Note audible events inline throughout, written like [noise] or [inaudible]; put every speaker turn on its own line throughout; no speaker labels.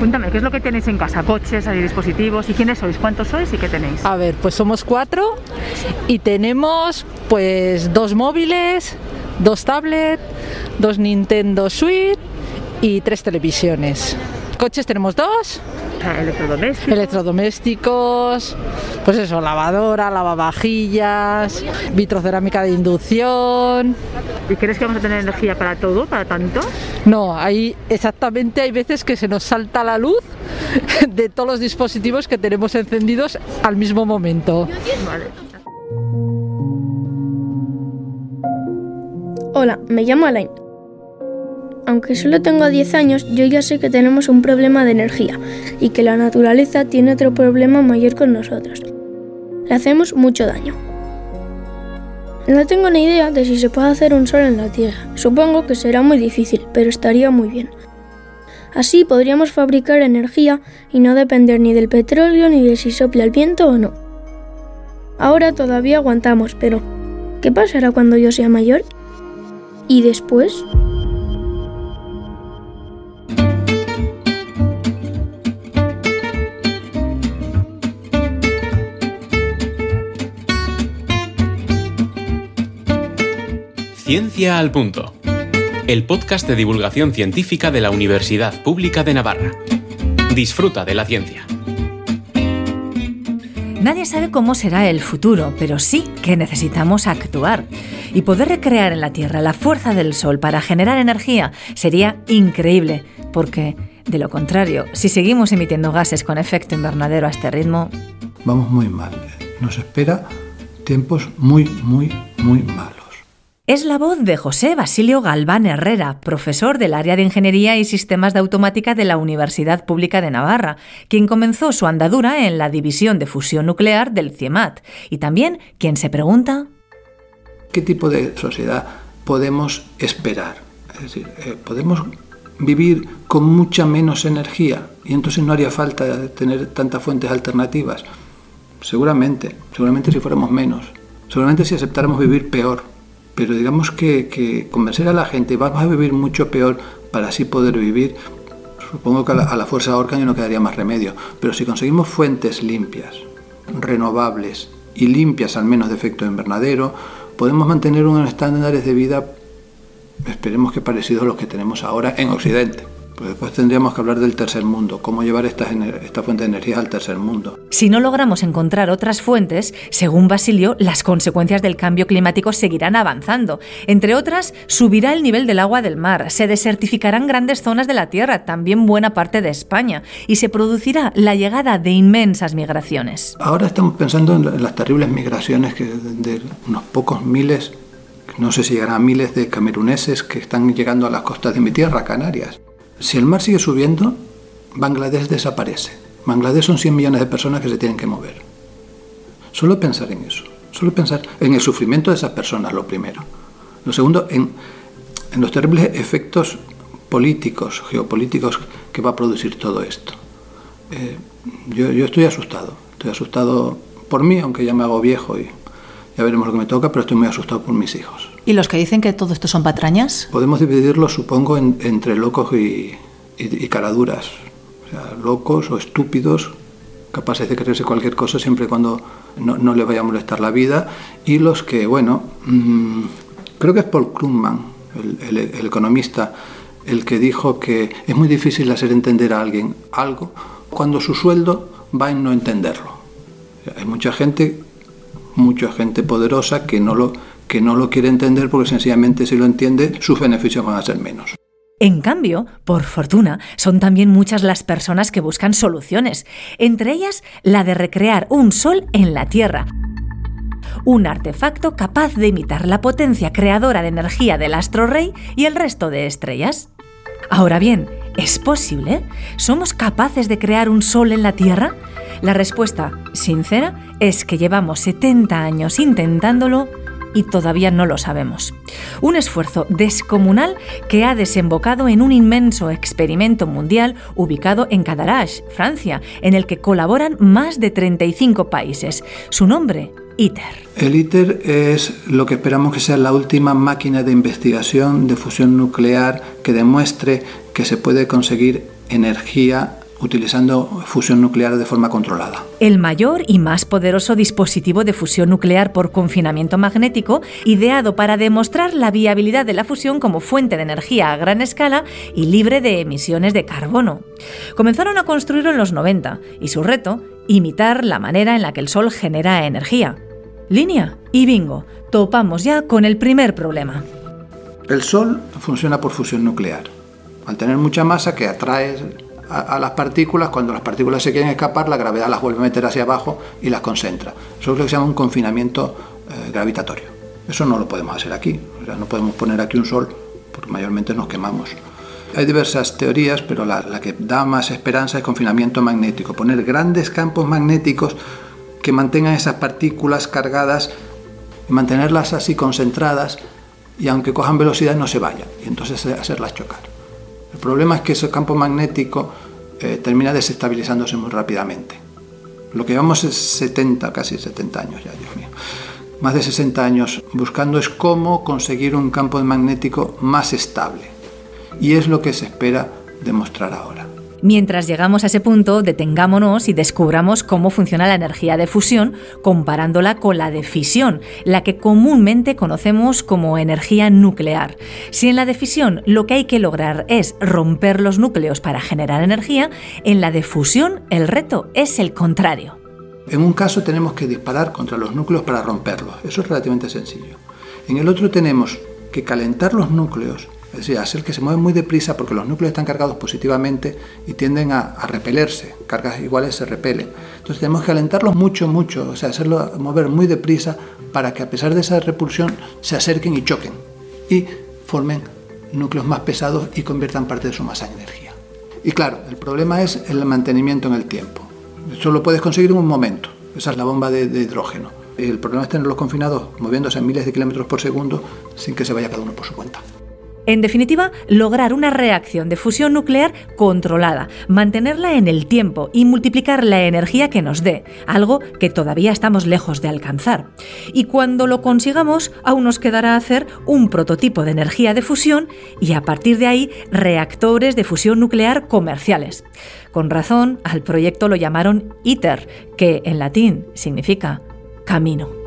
Cuéntame, ¿qué es lo que tenéis en casa? ¿Coches, hay dispositivos? ¿Y quiénes sois? ¿Cuántos sois y qué tenéis?
A ver, pues somos cuatro y tenemos pues dos móviles, dos tablets, dos Nintendo Switch y tres televisiones. Coches tenemos dos.
Electrodomésticos.
Electrodomésticos, pues eso, lavadora, lavavajillas, vitrocerámica de inducción.
¿Y crees que vamos a tener energía para todo, para tanto?
No, hay exactamente hay veces que se nos salta la luz [laughs] de todos los dispositivos que tenemos encendidos al mismo momento.
Vale.
Hola, me llamo Alain. Aunque solo tengo 10 años, yo ya sé que tenemos un problema de energía y que la naturaleza tiene otro problema mayor con nosotros. Le hacemos mucho daño. No tengo ni idea de si se puede hacer un sol en la Tierra. Supongo que será muy difícil, pero estaría muy bien. Así podríamos fabricar energía y no depender ni del petróleo ni de si sopla el viento o no. Ahora todavía aguantamos, pero ¿qué pasará cuando yo sea mayor? ¿Y después?
Ciencia al Punto. El podcast de divulgación científica de la Universidad Pública de Navarra. Disfruta de la ciencia.
Nadie sabe cómo será el futuro, pero sí que necesitamos actuar. Y poder recrear en la Tierra la fuerza del Sol para generar energía sería increíble, porque, de lo contrario, si seguimos emitiendo gases con efecto invernadero a este ritmo...
Vamos muy mal. Nos espera tiempos muy, muy, muy malos.
Es la voz de José Basilio Galván Herrera, profesor del área de Ingeniería y Sistemas de Automática de la Universidad Pública de Navarra, quien comenzó su andadura en la División de Fusión Nuclear del CIEMAT, y también quien se pregunta
¿Qué tipo de sociedad podemos esperar? Es decir, eh, podemos vivir con mucha menos energía y entonces no haría falta tener tantas fuentes alternativas. Seguramente, seguramente si fuéramos menos, seguramente si aceptáramos vivir peor, pero digamos que, que convencer a la gente, vamos a vivir mucho peor para así poder vivir, supongo que a la, a la fuerza no quedaría más remedio, pero si conseguimos fuentes limpias, renovables y limpias al menos de efecto invernadero, podemos mantener unos estándares de vida, esperemos que parecidos a los que tenemos ahora en Occidente. Pues después tendríamos que hablar del tercer mundo, cómo llevar estas esta fuente de energía al tercer mundo.
Si no logramos encontrar otras fuentes, según Basilio, las consecuencias del cambio climático seguirán avanzando. Entre otras, subirá el nivel del agua del mar, se desertificarán grandes zonas de la Tierra, también buena parte de España, y se producirá la llegada de inmensas migraciones.
Ahora estamos pensando en, la- en las terribles migraciones que de, de unos pocos miles, no sé si llegarán a miles de cameruneses que están llegando a las costas de mi tierra, Canarias. Si el mar sigue subiendo, Bangladesh desaparece. Bangladesh son 100 millones de personas que se tienen que mover. Solo pensar en eso, solo pensar en el sufrimiento de esas personas, lo primero. Lo segundo, en, en los terribles efectos políticos, geopolíticos que va a producir todo esto. Eh, yo, yo estoy asustado, estoy asustado por mí, aunque ya me hago viejo y ya veremos lo que me toca, pero estoy muy asustado por mis hijos.
¿Y los que dicen que todo esto son patrañas?
Podemos dividirlo, supongo, en- entre locos y, y- y caraduras. O sea, locos o estúpidos, capaces de creerse cualquier cosa siempre y cuando no, no les vaya a molestar la vida. Y los que, bueno, mm, creo que es Paul Krugman, el, economista, el que dijo que es muy difícil hacer entender a alguien algo cuando su sueldo va en no entenderlo. Hay mucha gente, mucha gente poderosa que no lo que no lo quiere entender porque sencillamente si lo entiende sus beneficios van a ser menos.
En cambio, por fortuna, son también muchas las personas que buscan soluciones, entre ellas la de recrear un sol en la Tierra. Un artefacto capaz de imitar la potencia creadora de energía del astro rey y el resto de estrellas. Ahora bien, ¿es posible? ¿Somos capaces de crear un sol en la Tierra? La respuesta, sincera, es que llevamos 70 años intentándolo y todavía no lo sabemos. Un esfuerzo descomunal que ha desembocado en un inmenso experimento mundial ubicado en Cadarache, Francia, en el que colaboran más de 35 países. Su nombre, ITER.
El ITER es lo que esperamos que sea la última máquina de investigación de fusión nuclear que demuestre que se puede conseguir energía utilizando fusión nuclear de forma controlada.
El mayor y más poderoso dispositivo de fusión nuclear por confinamiento magnético, ideado para demostrar la viabilidad de la fusión como fuente de energía a gran escala y libre de emisiones de carbono. Comenzaron a construirlo en los 90 y su reto, imitar la manera en la que el Sol genera energía. Línea y bingo, topamos ya con el primer problema.
El Sol funciona por fusión nuclear. Al tener mucha masa que atrae a, las partículas, cuando las partículas se quieren escapar, la gravedad las vuelve a meter hacia abajo y las concentra. Eso es lo que se llama un confinamiento eh, gravitatorio. Eso no lo podemos hacer aquí. No podemos poner aquí un sol porque mayormente nos quemamos. Hay diversas teorías, pero la, que da más esperanza es confinamiento magnético. Poner grandes campos magnéticos que mantengan esas partículas cargadas mantenerlas así concentradas y aunque cojan velocidad no se vayan y entonces hacerlas chocar. El problema es que ese campo magnético eh, termina desestabilizándose muy rápidamente. Lo que llevamos es 70, casi 70 años ya, Dios mío. Más de 60 años buscando es cómo conseguir un campo magnético más estable. Y es lo que se espera demostrar ahora.
Mientras llegamos a ese punto, detengámonos y descubramos cómo funciona la energía de fusión comparándola con la de fisión, la que comúnmente conocemos como energía nuclear. Si en la de fisión lo que hay que lograr es romper los núcleos para generar energía, en la de fusión el reto es el contrario.
En un caso tenemos que disparar contra los núcleos para romperlos, eso es relativamente sencillo. En el otro tenemos que calentar los núcleos es decir, hacer que se mueven muy deprisa porque los núcleos están cargados positivamente y tienden a, repelerse. Cargas iguales se repelen. Entonces tenemos que alentarlos mucho, mucho, o sea, hacerlo mover muy deprisa para que a pesar de esa repulsión se acerquen y choquen y formen núcleos más pesados y conviertan parte de su masa en energía. Y claro, el problema es el mantenimiento en el tiempo. Eso lo puedes conseguir en un momento. Esa es la bomba de, de hidrógeno. El problema es tenerlos confinados moviéndose a miles de kilómetros por segundo sin que se vaya cada uno por su cuenta.
En definitiva, lograr una reacción de fusión nuclear controlada, mantenerla en el tiempo y multiplicar la energía que nos dé, algo que todavía estamos lejos de alcanzar. Y cuando lo consigamos, aún nos quedará hacer un prototipo de energía de fusión y a partir de ahí reactores de fusión nuclear comerciales. Con razón, al proyecto lo llamaron ITER, que en latín significa camino.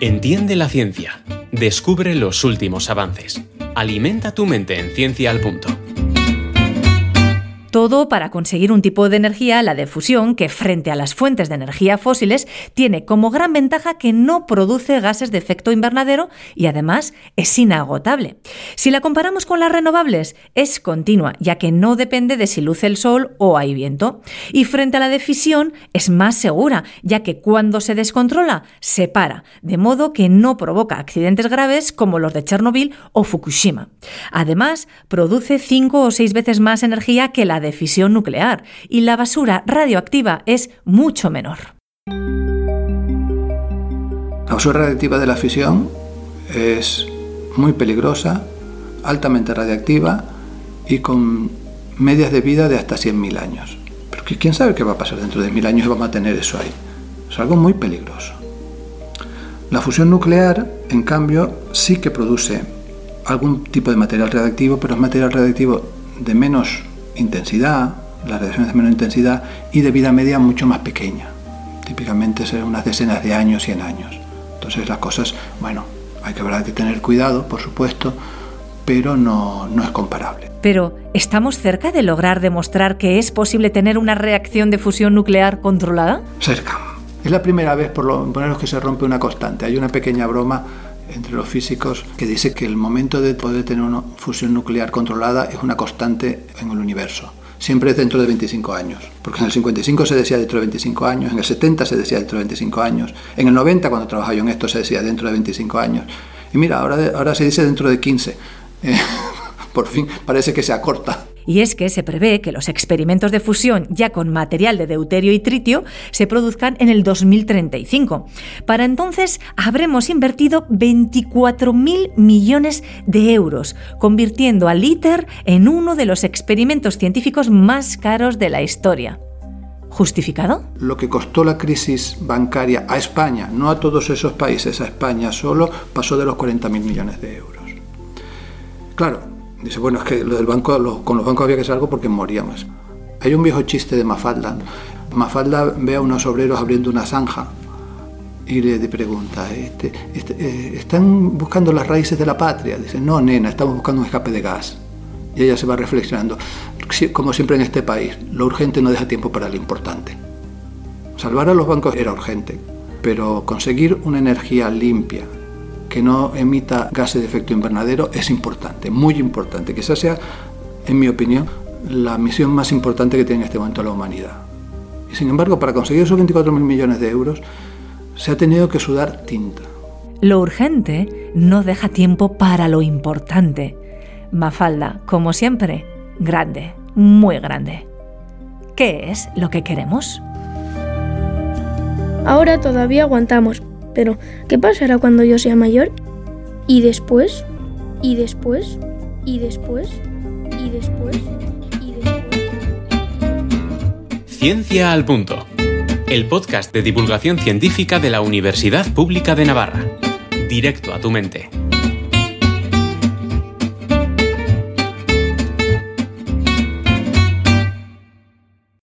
Entiende la ciencia. Descubre los últimos avances. Alimenta tu mente en Ciencia al Punto.
Todo para conseguir un tipo de energía, la de fusión, que frente a las fuentes de energía fósiles tiene como gran ventaja que no produce gases de efecto invernadero y además es inagotable. Si la comparamos con las renovables, es continua, ya que no depende de si luce el sol o hay viento. Y frente a la de fisión es más segura, ya que cuando se descontrola, se para, de modo que no provoca accidentes graves como los de Chernobyl o Fukushima. Además, produce cinco o seis veces más energía que la de fisión nuclear y la basura radioactiva es mucho menor.
La basura radioactiva de la fisión es muy peligrosa, altamente radiactiva y con medias de vida de hasta 100.000 años. Pero quién sabe qué va a pasar dentro de mil años y vamos a tener eso ahí. Es algo muy peligroso. La fusión nuclear, en cambio, sí que produce algún tipo de material radiactivo, pero es material radiactivo de menos intensidad, las radiaciones de menor intensidad y de vida media mucho más pequeña. Típicamente son unas decenas de años, 100 años. Entonces las cosas, bueno, hay que, habrá que tener cuidado, por supuesto, pero no, no es comparable.
Pero, ¿estamos cerca de lograr demostrar que es posible tener una reacción de fusión nuclear controlada?
Cerca. Es la primera vez, por lo menos, que se rompe una constante. Hay una pequeña broma entre los físicos que dice que el momento de poder tener una fusión nuclear controlada es una constante en el universo. Siempre es dentro de 25 años, porque en el 55 se decía dentro de 25 años, en el 70 se decía dentro de 25 años, en el 90 cuando trabajaba yo en esto se decía dentro de 25 años. Y mira, ahora, ahora se dice dentro de 15. [laughs] por fin parece que se acorta.
Y es que se prevé que los experimentos de fusión ya con material de deuterio y tritio se produzcan en el 2035. Para entonces habremos invertido 24.000 millones de euros, convirtiendo al ITER en uno de los experimentos científicos más caros de la historia. ¿Justificado?
Lo que costó la crisis bancaria a España, no a todos esos países, a España solo, pasó de los 40.000 millones de euros. Claro, Dice, bueno, es que lo del banco, con los bancos había que hacer algo porque moríamos. Hay un viejo chiste de Mafalda. Mafalda ve a unos obreros abriendo una zanja y le pregunta, este, este, eh, ¿están buscando las raíces de la patria? Dice, no, nena, estamos buscando un escape de gas. Y ella se va reflexionando, como siempre en este país, lo urgente no deja tiempo para lo importante. Salvar a los bancos era urgente, pero conseguir una energía limpia que no emita gases de efecto invernadero es importante, muy importante. Quizás sea, en mi opinión, la misión más importante que tiene en este momento la humanidad. Y sin embargo, para conseguir esos 24.000 millones de euros, se ha tenido que sudar tinta.
Lo urgente no deja tiempo para lo importante. Mafalda, como siempre, grande, muy grande. ¿Qué es lo que queremos?
Ahora todavía aguantamos, pero ¿qué pasará cuando yo sea mayor? ¿Y después? ¿Y después? ¿Y después? ¿Y después? ¿Y después?
Ciencia al Punto. El podcast de divulgación científica de la Universidad Pública de Navarra. Directo a tu mente.